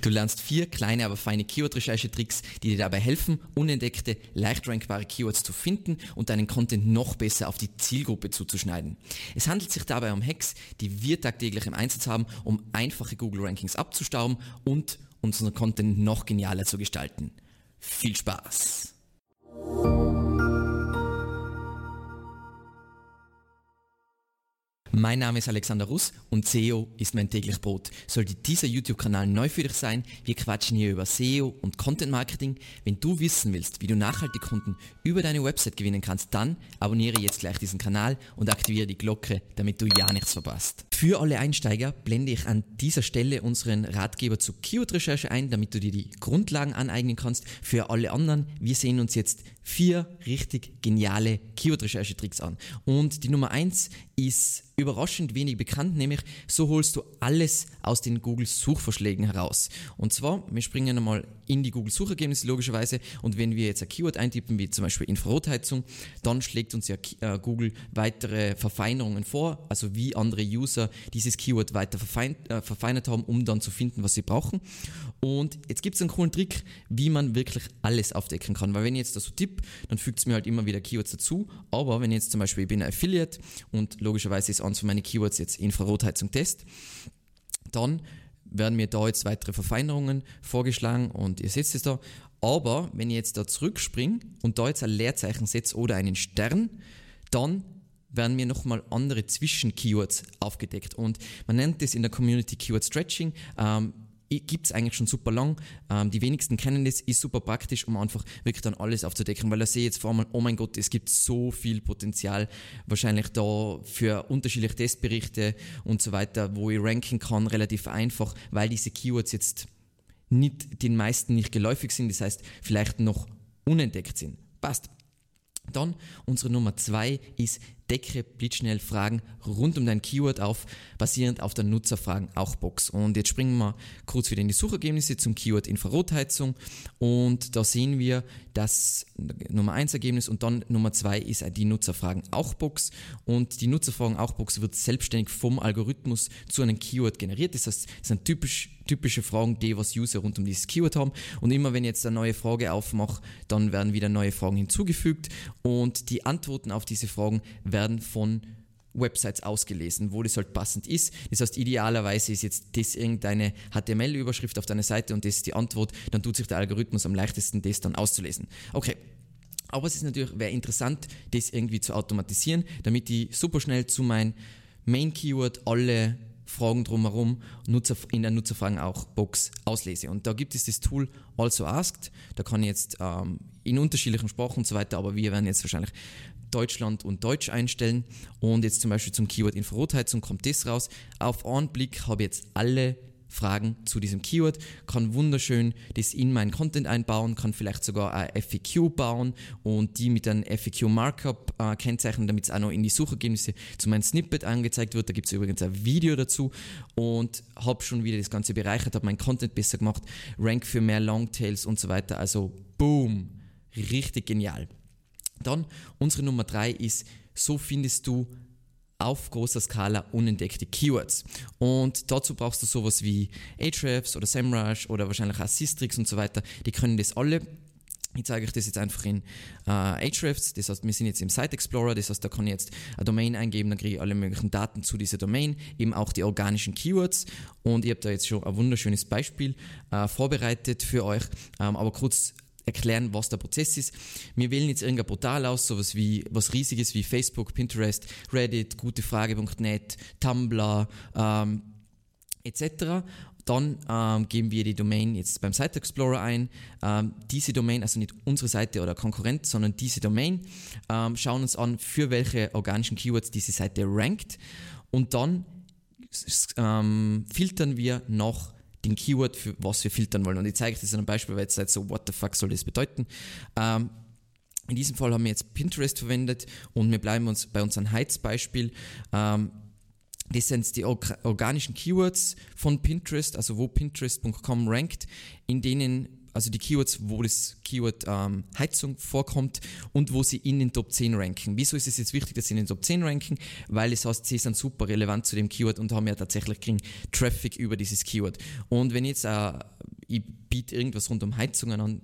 Du lernst vier kleine, aber feine Keyword-Recherche-Tricks, die dir dabei helfen, unentdeckte, leicht rankbare Keywords zu finden und deinen Content noch besser auf die Zielgruppe zuzuschneiden. Es handelt sich dabei um Hacks, die wir tagtäglich im Einsatz haben, um einfache Google-Rankings abzustauben und unseren Content noch genialer zu gestalten. Viel Spaß! Mein Name ist Alexander Russ und SEO ist mein täglich Brot. Sollte dieser YouTube-Kanal neu für dich sein, wir quatschen hier über SEO und Content Marketing. Wenn du wissen willst, wie du nachhaltig Kunden über deine Website gewinnen kannst, dann abonniere jetzt gleich diesen Kanal und aktiviere die Glocke, damit du ja nichts verpasst. Für alle Einsteiger blende ich an dieser Stelle unseren Ratgeber zur Keyword-Recherche ein, damit du dir die Grundlagen aneignen kannst. Für alle anderen, wir sehen uns jetzt vier richtig geniale Keyword-Recherche-Tricks an. Und die Nummer eins ist überraschend wenig bekannt, nämlich so holst du alles aus den Google-Suchvorschlägen heraus. Und zwar, wir springen einmal in die Google-Suchergebnisse logischerweise und wenn wir jetzt ein Keyword eintippen, wie zum Beispiel Infrarotheizung, dann schlägt uns ja äh, Google weitere Verfeinerungen vor, also wie andere User dieses Keyword weiter äh, verfeinert haben, um dann zu finden, was sie brauchen. Und jetzt gibt es einen coolen Trick, wie man wirklich alles aufdecken kann, weil wenn ich jetzt da so tippe, dann fügt es mir halt immer wieder Keywords dazu, aber wenn ich jetzt zum Beispiel, ich bin ein Affiliate und logischerweise ist eins von meinen Keywords jetzt Infrarotheizung Test, dann werden mir da jetzt weitere Verfeinerungen vorgeschlagen und ihr seht es da. Aber wenn ich jetzt da zurückspringe und da jetzt ein Leerzeichen setze oder einen Stern, dann werden mir nochmal andere Zwischen-Keywords aufgedeckt. Und man nennt das in der Community Keyword Stretching. Ähm, gibt es eigentlich schon super lang. Ähm, die wenigsten kennen das, ist super praktisch, um einfach wirklich dann alles aufzudecken, weil da sehe ich jetzt vor allem, oh mein Gott, es gibt so viel Potenzial wahrscheinlich da für unterschiedliche Testberichte und so weiter, wo ich ranken kann, relativ einfach, weil diese Keywords jetzt nicht den meisten nicht geläufig sind, das heißt vielleicht noch unentdeckt sind. Passt. Dann unsere Nummer zwei ist decke blitzschnell Fragen rund um dein Keyword auf, basierend auf der Nutzerfragen auch Box. Und jetzt springen wir kurz wieder in die Suchergebnisse zum Keyword Infrarotheizung und da sehen wir das Nummer 1 Ergebnis und dann Nummer 2 ist die Nutzerfragen auch Box und die Nutzerfragen auch Box wird selbstständig vom Algorithmus zu einem Keyword generiert. Das heißt, es sind typisch, typische Fragen, die was User rund um dieses Keyword haben und immer wenn ich jetzt eine neue Frage aufmache, dann werden wieder neue Fragen hinzugefügt und die Antworten auf diese Fragen werden von Websites ausgelesen, wo das halt passend ist. Das heißt, idealerweise ist jetzt das irgendeine HTML-Überschrift auf deiner Seite und das ist die Antwort, dann tut sich der Algorithmus am leichtesten, das dann auszulesen. Okay. Aber es ist natürlich, wäre interessant, das irgendwie zu automatisieren, damit ich super schnell zu meinem Main-Keyword alle Fragen drumherum Nutzer, in der Nutzerfragen auch Box auslese. Und da gibt es das Tool Also Asked. Da kann ich jetzt ähm, in unterschiedlichen Sprachen und so weiter, aber wir werden jetzt wahrscheinlich Deutschland und Deutsch einstellen. Und jetzt zum Beispiel zum Keyword Infrarotheizung kommt das raus. Auf einen Blick habe ich jetzt alle Fragen zu diesem Keyword, kann wunderschön das in meinen Content einbauen, kann vielleicht sogar ein FAQ bauen und die mit einem FAQ Markup äh, kennzeichnen, damit es auch noch in die Suchergebnisse zu meinem Snippet angezeigt wird. Da gibt es übrigens ein Video dazu und habe schon wieder das Ganze bereichert, habe meinen Content besser gemacht, Rank für mehr Longtails und so weiter. Also boom, richtig genial. Dann unsere Nummer drei ist, so findest du auf großer Skala unentdeckte Keywords. Und dazu brauchst du sowas wie Ahrefs oder SEMrush oder wahrscheinlich auch Systrix und so weiter. Die können das alle. Ich zeige euch das jetzt einfach in äh, Ahrefs. Das heißt, wir sind jetzt im Site Explorer. Das heißt, da kann ich jetzt eine Domain eingeben, dann kriege ich alle möglichen Daten zu dieser Domain, eben auch die organischen Keywords. Und ich habe da jetzt schon ein wunderschönes Beispiel äh, vorbereitet für euch. Ähm, aber kurz erklären, was der Prozess ist. Wir wählen jetzt irgendein Portal aus, sowas wie was riesiges wie Facebook, Pinterest, Reddit, gutefrage.net, Tumblr ähm, etc. Dann ähm, geben wir die Domain jetzt beim Site Explorer ein. Ähm, diese Domain, also nicht unsere Seite oder Konkurrent, sondern diese Domain, ähm, schauen uns an, für welche organischen Keywords diese Seite rankt. Und dann ähm, filtern wir nach den Keyword, für was wir filtern wollen. Und ich zeige euch das an einem Beispiel, weil jetzt seid so, what the fuck soll das bedeuten? Ähm, in diesem Fall haben wir jetzt Pinterest verwendet und wir bleiben uns bei unserem Heiz-Beispiel. Ähm, das sind die organischen Keywords von Pinterest, also wo Pinterest.com rankt, in denen also die Keywords, wo das Keyword ähm, Heizung vorkommt und wo sie in den Top 10 ranken. Wieso ist es jetzt wichtig, dass sie in den Top 10 ranken? Weil es heißt, sie sind super relevant zu dem Keyword und haben ja tatsächlich kriegen Traffic über dieses Keyword. Und wenn jetzt ein ich biete irgendwas rund um Heizungen an,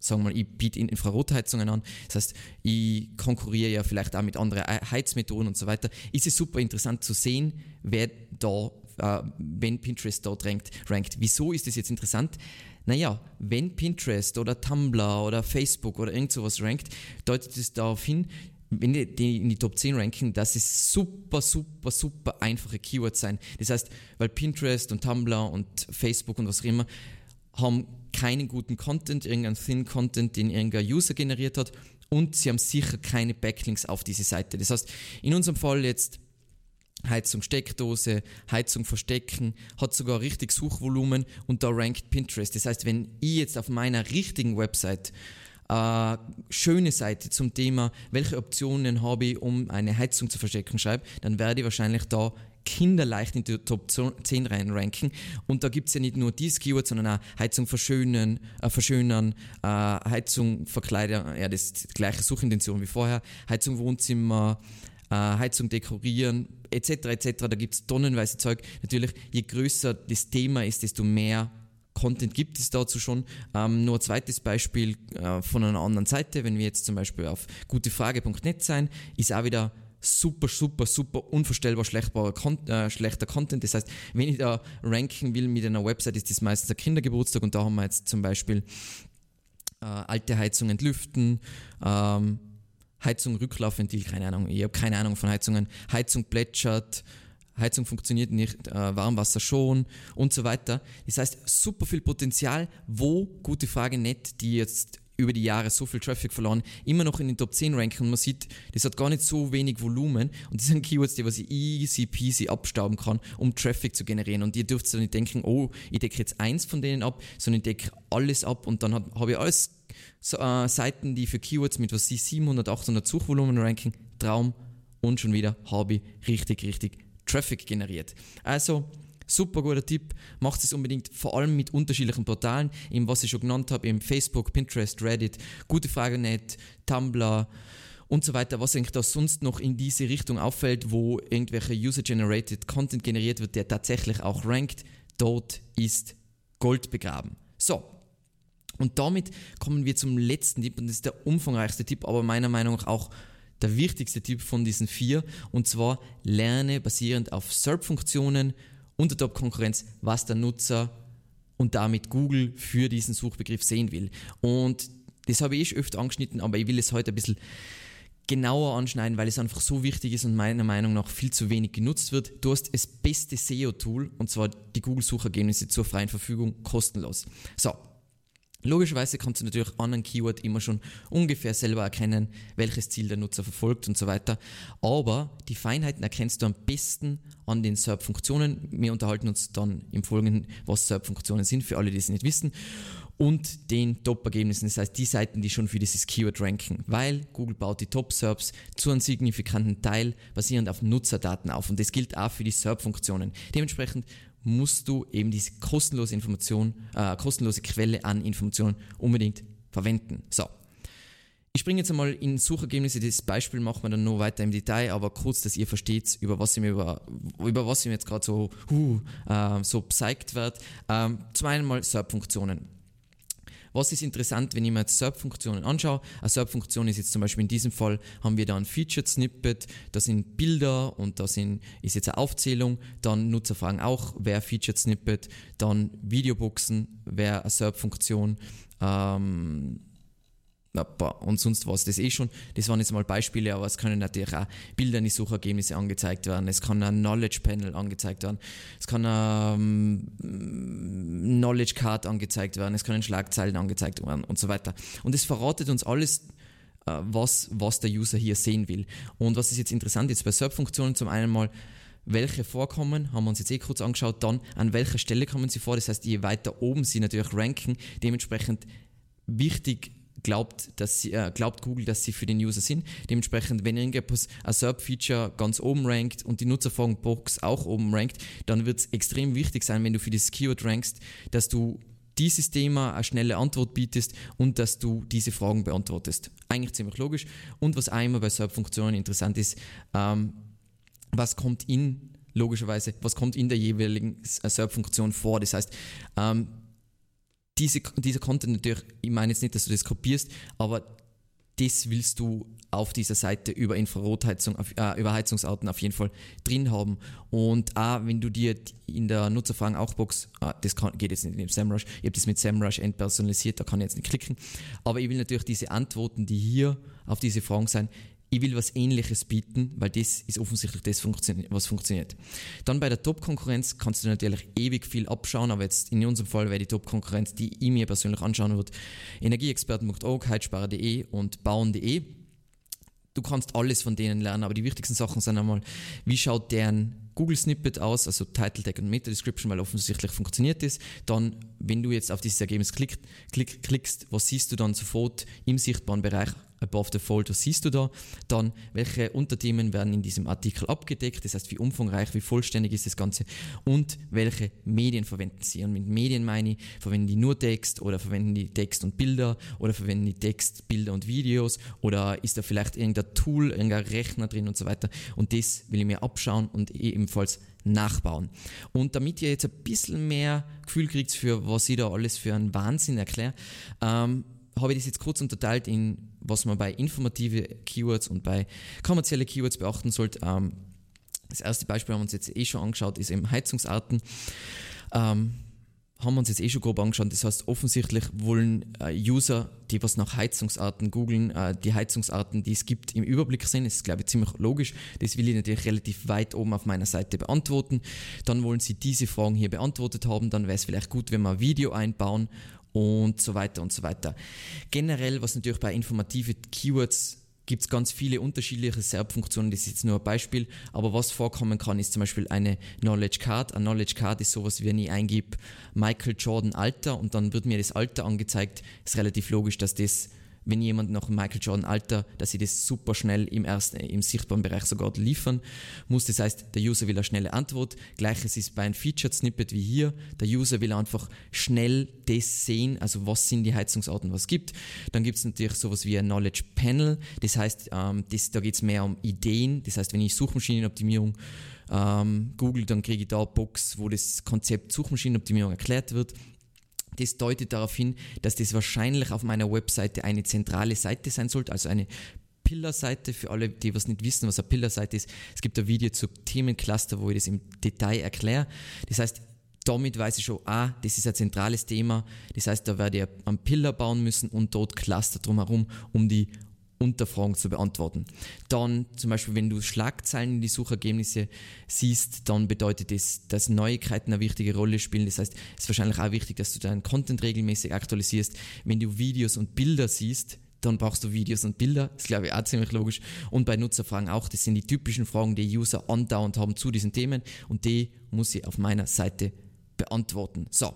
sagen wir mal, ich biete Infrarotheizungen an, das heißt, ich konkurriere ja vielleicht auch mit anderen Heizmethoden und so weiter, ist es super interessant zu sehen, wer da, äh, wenn Pinterest dort rankt, rankt. Wieso ist das jetzt interessant? Naja, wenn Pinterest oder Tumblr oder Facebook oder irgend sowas rankt, deutet es darauf hin, wenn die, die in die Top 10 ranken, dass es super, super, super einfache Keywords sein. Das heißt, weil Pinterest und Tumblr und Facebook und was auch immer haben keinen guten Content, irgendeinen Thin Content, den irgendein User generiert hat und sie haben sicher keine Backlinks auf diese Seite. Das heißt, in unserem Fall jetzt Heizung Steckdose, Heizung verstecken, hat sogar richtig Suchvolumen und da rankt Pinterest. Das heißt, wenn ich jetzt auf meiner richtigen Website äh, schöne Seite zum Thema, welche Optionen habe ich, um eine Heizung zu verstecken, schreibe, dann werde ich wahrscheinlich da kinderleicht in die Top 10 reinranken. Und da gibt es ja nicht nur dieses Keyword, sondern auch Heizung verschönern, äh, verschönern äh, Heizung verkleidern, ja, das ist die gleiche Suchintention wie vorher, Heizung Wohnzimmer, äh, Heizung dekorieren, etc. etc. Da gibt es tonnenweise Zeug. Natürlich, je größer das Thema ist, desto mehr Content gibt es dazu schon. Ähm, nur ein zweites Beispiel äh, von einer anderen Seite, wenn wir jetzt zum Beispiel auf gutefrage.net sein, ist auch wieder super, super, super unvorstellbar äh, schlechter Content. Das heißt, wenn ich da ranken will mit einer Website, ist das meistens ein Kindergeburtstag und da haben wir jetzt zum Beispiel äh, alte Heizung entlüften, ähm, Heizung Rücklaufventil, keine Ahnung, ich habe keine Ahnung von Heizungen, Heizung plätschert, Heizung funktioniert nicht, äh, Warmwasser schon und so weiter. Das heißt, super viel Potenzial, wo, gute Frage, nicht, die jetzt über die Jahre so viel Traffic verloren, immer noch in den Top 10 ranken man sieht, das hat gar nicht so wenig Volumen und das sind Keywords, die was ich easy peasy abstauben kann, um Traffic zu generieren. Und ihr dürft dann nicht denken, oh, ich decke jetzt eins von denen ab, sondern ich decke alles ab und dann habe ich alles so, äh, Seiten, die für Keywords mit was ich 700, 800 Suchvolumen ranken, Traum und schon wieder habe ich richtig, richtig Traffic generiert. Also, super guter Tipp. Macht es unbedingt, vor allem mit unterschiedlichen Portalen, eben was ich schon genannt habe, eben Facebook, Pinterest, Reddit, gute Frage net, Tumblr und so weiter, was eigentlich da sonst noch in diese Richtung auffällt, wo irgendwelche User-Generated Content generiert wird, der tatsächlich auch rankt, dort ist Gold begraben. So. Und damit kommen wir zum letzten Tipp und das ist der umfangreichste Tipp, aber meiner Meinung nach auch der wichtigste Tipp von diesen vier und zwar lerne basierend auf SERP-Funktionen und der Top-Konkurrenz, was der Nutzer und damit Google für diesen Suchbegriff sehen will. Und das habe ich eh öfter angeschnitten, aber ich will es heute ein bisschen genauer anschneiden, weil es einfach so wichtig ist und meiner Meinung nach viel zu wenig genutzt wird. Du hast das beste SEO-Tool und zwar die Google-Suchergebnisse zur freien Verfügung kostenlos. So, Logischerweise kannst du natürlich an einem Keyword immer schon ungefähr selber erkennen, welches Ziel der Nutzer verfolgt und so weiter. Aber die Feinheiten erkennst du am besten an den SERP-Funktionen. Wir unterhalten uns dann im Folgenden, was SERP-Funktionen sind, für alle, die es nicht wissen. Und den Top-Ergebnissen, das heißt die Seiten, die schon für dieses Keyword ranken. Weil Google baut die Top-SERPs zu einem signifikanten Teil basierend auf Nutzerdaten auf. Und das gilt auch für die SERP-Funktionen. Dementsprechend musst du eben diese kostenlose Information, äh, kostenlose Quelle an Informationen unbedingt verwenden. So. Ich springe jetzt einmal in Suchergebnisse, das Beispiel machen wir dann noch weiter im Detail, aber kurz, dass ihr versteht, über was ich mir, über, über was ich mir jetzt gerade so, uh, so psyched wird. Ähm, zum einen mal SERP-Funktionen. Was ist interessant, wenn ich mir jetzt SERP-Funktionen anschaue? Eine SERP-Funktion ist jetzt zum Beispiel in diesem Fall, haben wir da ein Featured Snippet, da sind Bilder und da ist jetzt eine Aufzählung, dann Nutzerfragen auch, wer Featured Snippet, dann Videoboxen, wer eine SERP-Funktion, ähm, und sonst was. Das eh schon, das waren jetzt mal Beispiele, aber es können natürlich auch Bilder in die Suchergebnisse angezeigt werden. Es kann ein Knowledge Panel angezeigt werden. Es kann ein ähm, Knowledge Card angezeigt werden. Es können Schlagzeilen angezeigt werden und so weiter. Und es verratet uns alles, äh, was, was der User hier sehen will. Und was ist jetzt interessant jetzt bei SERP-Funktionen zum einen mal, welche vorkommen, haben wir uns jetzt eh kurz angeschaut, dann an welcher Stelle kommen sie vor, das heißt, je weiter oben sie natürlich ranken, dementsprechend wichtig glaubt, dass sie, äh, glaubt Google, dass sie für den User sind. Dementsprechend, wenn irgendetwas ein SERP-Feature ganz oben rankt und die Nutzerfragen-Box auch oben rankt, dann wird es extrem wichtig sein, wenn du für das Keyword rankst, dass du dieses Thema eine schnelle Antwort bietest und dass du diese Fragen beantwortest. Eigentlich ziemlich logisch. Und was einmal bei SERP-Funktionen interessant ist, ähm, was kommt in, logischerweise, was kommt in der jeweiligen SERP-Funktion vor? Das heißt, ähm, diese, dieser Content natürlich, ich meine jetzt nicht, dass du das kopierst, aber das willst du auf dieser Seite über Infrarotheizung, äh, über Heizungsarten auf jeden Fall drin haben. Und auch wenn du dir in der Nutzerfragen auch Box, äh, das kann, geht jetzt nicht mit SEMrush, ich habe das mit SEMrush entpersonalisiert, da kann ich jetzt nicht klicken, aber ich will natürlich diese Antworten, die hier auf diese Fragen sein, ich will was ähnliches bieten, weil das ist offensichtlich das, was funktioniert. Dann bei der Top-Konkurrenz kannst du natürlich ewig viel abschauen, aber jetzt in unserem Fall wäre die Top-Konkurrenz, die ich mir persönlich anschauen würde, energieexperten.org, heizsparer.de und bauen.de. Du kannst alles von denen lernen, aber die wichtigsten Sachen sind einmal, wie schaut deren Google Snippet aus, also Title Tag und Meta Description, weil offensichtlich funktioniert das. Dann, wenn du jetzt auf dieses Ergebnis klick, klick, klickst, was siehst du dann sofort im sichtbaren Bereich above the fold, was siehst du da? Dann, welche Unterthemen werden in diesem Artikel abgedeckt? Das heißt, wie umfangreich, wie vollständig ist das Ganze? Und welche Medien verwenden sie? Und mit Medien meine ich, verwenden die nur Text oder verwenden die Text und Bilder oder verwenden die Text, Bilder und Videos oder ist da vielleicht irgendein Tool, irgendein Rechner drin und so weiter? Und das will ich mir abschauen und ebenfalls nachbauen. Und damit ihr jetzt ein bisschen mehr Gefühl kriegt für was ich da alles für einen Wahnsinn erkläre, ähm, habe ich das jetzt kurz unterteilt in, was man bei informative Keywords und bei kommerzielle Keywords beachten sollte. Ähm, das erste Beispiel haben wir uns jetzt eh schon angeschaut, ist eben Heizungsarten. Ähm, haben wir uns jetzt eh schon grob angeschaut. Das heißt, offensichtlich wollen äh, User, die was nach Heizungsarten googeln, äh, die Heizungsarten, die es gibt, im Überblick sehen. Das ist, glaube ich, ziemlich logisch. Das will ich natürlich relativ weit oben auf meiner Seite beantworten. Dann wollen sie diese Fragen hier beantwortet haben. Dann wäre es vielleicht gut, wenn wir ein Video einbauen und so weiter und so weiter. Generell, was natürlich bei informative Keywords gibt es ganz viele unterschiedliche SERP-Funktionen, das ist jetzt nur ein Beispiel, aber was vorkommen kann, ist zum Beispiel eine Knowledge Card. Eine Knowledge Card ist sowas, wenn ich eingebe Michael Jordan Alter und dann wird mir das Alter angezeigt, ist relativ logisch, dass das wenn jemand nach Michael Jordan Alter, dass sie das super schnell im ersten, im sichtbaren Bereich sogar liefern muss. Das heißt, der User will eine schnelle Antwort. Gleiches ist bei einem Featured Snippet wie hier. Der User will einfach schnell das sehen, also was sind die Heizungsarten, was es gibt. Dann gibt es natürlich sowas wie ein Knowledge Panel. Das heißt, ähm, das, da geht es mehr um Ideen. Das heißt, wenn ich Suchmaschinenoptimierung ähm, google, dann kriege ich da eine Box, wo das Konzept Suchmaschinenoptimierung erklärt wird. Das deutet darauf hin, dass das wahrscheinlich auf meiner Webseite eine zentrale Seite sein sollte, also eine Pillar-Seite für alle, die was nicht wissen, was eine Pillar-Seite ist. Es gibt ein Video zu Themencluster, wo ich das im Detail erkläre. Das heißt, damit weiß ich schon, ah, das ist ein zentrales Thema. Das heißt, da werde ich einen Pillar bauen müssen und dort Cluster drumherum, um die Unterfragen zu beantworten. Dann zum Beispiel, wenn du Schlagzeilen in die Suchergebnisse siehst, dann bedeutet das, dass Neuigkeiten eine wichtige Rolle spielen. Das heißt, es ist wahrscheinlich auch wichtig, dass du deinen Content regelmäßig aktualisierst. Wenn du Videos und Bilder siehst, dann brauchst du Videos und Bilder. Das ist, glaube ich, auch ziemlich logisch. Und bei Nutzerfragen auch. Das sind die typischen Fragen, die User andauernd haben zu diesen Themen und die muss ich auf meiner Seite beantworten. So.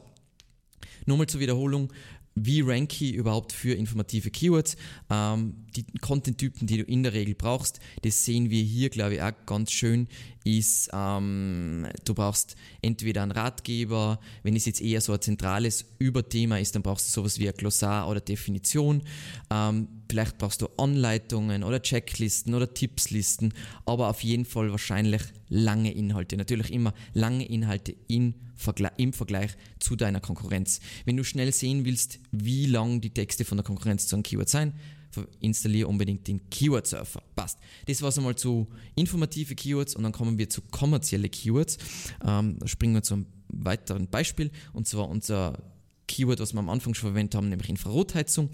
Nochmal zur Wiederholung wie ranke ich überhaupt für informative Keywords. Ähm, die Content-Typen, die du in der Regel brauchst, das sehen wir hier, glaube ich, auch ganz schön, ist, ähm, du brauchst entweder einen Ratgeber, wenn es jetzt eher so ein zentrales Überthema ist, dann brauchst du sowas wie ein Glossar oder Definition. Ähm, vielleicht brauchst du Anleitungen oder Checklisten oder Tippslisten, aber auf jeden Fall wahrscheinlich lange Inhalte. Natürlich immer lange Inhalte in Vergle im Vergleich zu deiner Konkurrenz. Wenn du schnell sehen willst, wie lang die Texte von der Konkurrenz zu einem Keyword sein, installiere unbedingt den Keyword Surfer. Passt. Das war es einmal zu informative Keywords und dann kommen wir zu kommerzielle Keywords. Ähm, da springen wir zu einem weiteren Beispiel und zwar unser Keyword, was wir am Anfang schon verwendet haben, nämlich Infrarotheizung.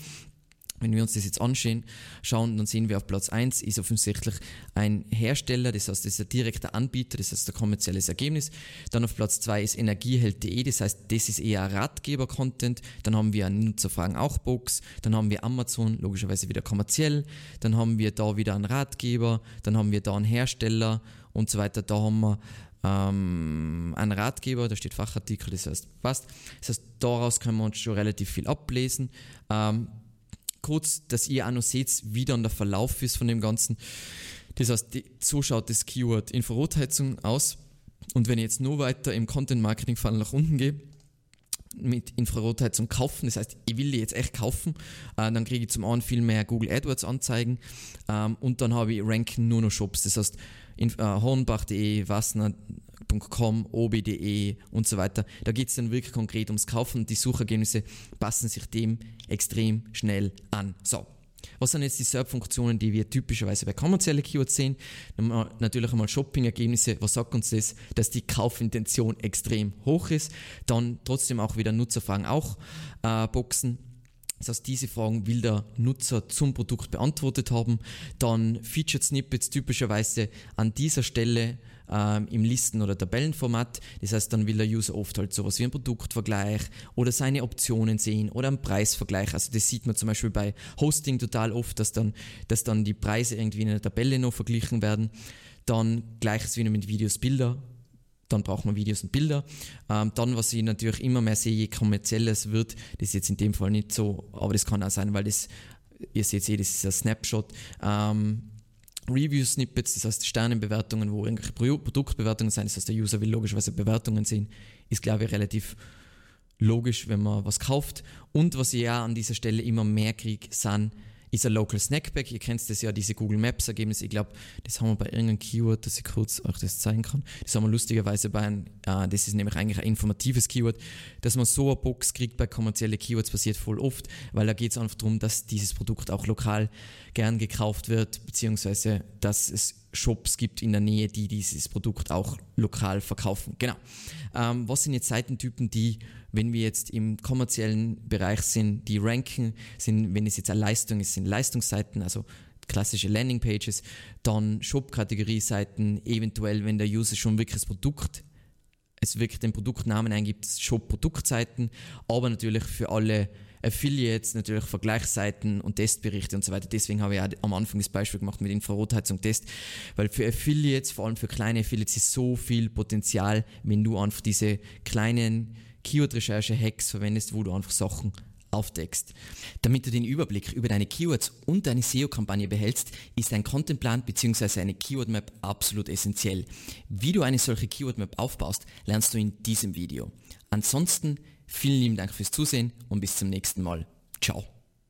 Wenn wir uns das jetzt anschauen, schauen, dann sehen wir auf Platz 1 ist offensichtlich ein Hersteller, das heißt, das ist ein direkter Anbieter, das heißt ein kommerzielles Ergebnis. Dann auf Platz 2 ist energieheld.de, das heißt, das ist eher Ratgeber-Content. Dann haben wir eine Nutzerfragen auch Box. Dann haben wir Amazon, logischerweise wieder kommerziell. Dann haben wir da wieder einen Ratgeber. Dann haben wir da einen Hersteller und so weiter. Da haben wir ähm, einen Ratgeber, da steht Fachartikel, das heißt, passt. Das heißt, daraus können wir uns schon relativ viel ablesen. Ähm, kurz, dass ihr auch noch seht, wie dann der Verlauf ist von dem Ganzen. Das heißt, die, so schaut das Keyword Infrarotheizung aus. Und wenn ich jetzt nur weiter im Content Marketing Fall nach unten gehe, mit Infrarotheizung kaufen, das heißt, ich will die jetzt echt kaufen, äh, dann kriege ich zum einen viel mehr Google AdWords Anzeigen ähm, und dann habe ich ranken nur noch Shops, das heißt, äh, hornbach.de, Wassner, .com, ob.de und so weiter. Da geht es dann wirklich konkret ums Kaufen und die Suchergebnisse passen sich dem extrem schnell an. So, was sind jetzt die SERP-Funktionen, die wir typischerweise bei kommerziellen Keywords sehen? Natürlich einmal Shopping-Ergebnisse. Was sagt uns das? Dass die Kaufintention extrem hoch ist. Dann trotzdem auch wieder Nutzerfragen auch äh, Boxen. Das heißt, diese Fragen will der Nutzer zum Produkt beantwortet haben. Dann Featured Snippets typischerweise an dieser Stelle ähm, im Listen- oder Tabellenformat. Das heißt, dann will der User oft halt sowas wie einen Produktvergleich oder seine Optionen sehen oder einen Preisvergleich. Also das sieht man zum Beispiel bei Hosting total oft, dass dann, dass dann die Preise irgendwie in einer Tabelle noch verglichen werden. Dann gleiches wie mit Videos, Bilder dann braucht man Videos und Bilder. Ähm, dann, was ich natürlich immer mehr sehe, je kommerzieller es wird, das ist jetzt in dem Fall nicht so, aber das kann auch sein, weil das, ihr seht eh, das ist ein Snapshot. Ähm, Review-Snippets, das heißt Sternenbewertungen, wo irgendwelche Produktbewertungen sind, das heißt der User will logischerweise Bewertungen sehen, ist glaube ich relativ logisch, wenn man was kauft. Und was ich ja an dieser Stelle immer mehr kriege, sind ist ein Local Snackback. Ihr kennt das ja, diese Google Maps Ergebnisse. Ich glaube, das haben wir bei irgendeinem Keyword, dass ich kurz euch das zeigen kann. Das haben wir lustigerweise bei einem, äh, das ist nämlich eigentlich ein informatives Keyword, dass man so eine Box kriegt bei kommerziellen Keywords passiert voll oft, weil da geht es einfach darum, dass dieses Produkt auch lokal gern gekauft wird, beziehungsweise dass es Shops gibt in der Nähe, die dieses Produkt auch lokal verkaufen. Genau. Ähm, was sind jetzt Seitentypen, die wenn wir jetzt im kommerziellen Bereich sind, die ranken, sind, wenn es jetzt eine Leistung ist, sind Leistungsseiten, also klassische Landingpages, dann Shop-Kategorie-Seiten, eventuell, wenn der User schon wirklich das Produkt, es wirklich den Produktnamen eingibt, Shop-Produktseiten, aber natürlich für alle Affiliates, natürlich Vergleichsseiten und Testberichte und so weiter. Deswegen habe ich auch am Anfang das Beispiel gemacht mit Infrarotheizung Test, weil für Affiliates, vor allem für kleine Affiliates, ist so viel Potenzial, wenn du einfach diese kleinen Keyword-Recherche-Hacks verwendest, wo du einfach Sachen aufdeckst. Damit du den Überblick über deine Keywords und deine SEO-Kampagne behältst, ist ein Contentplan bzw. eine Keyword-Map absolut essentiell. Wie du eine solche Keyword-Map aufbaust, lernst du in diesem Video. Ansonsten vielen lieben Dank fürs Zusehen und bis zum nächsten Mal. Ciao.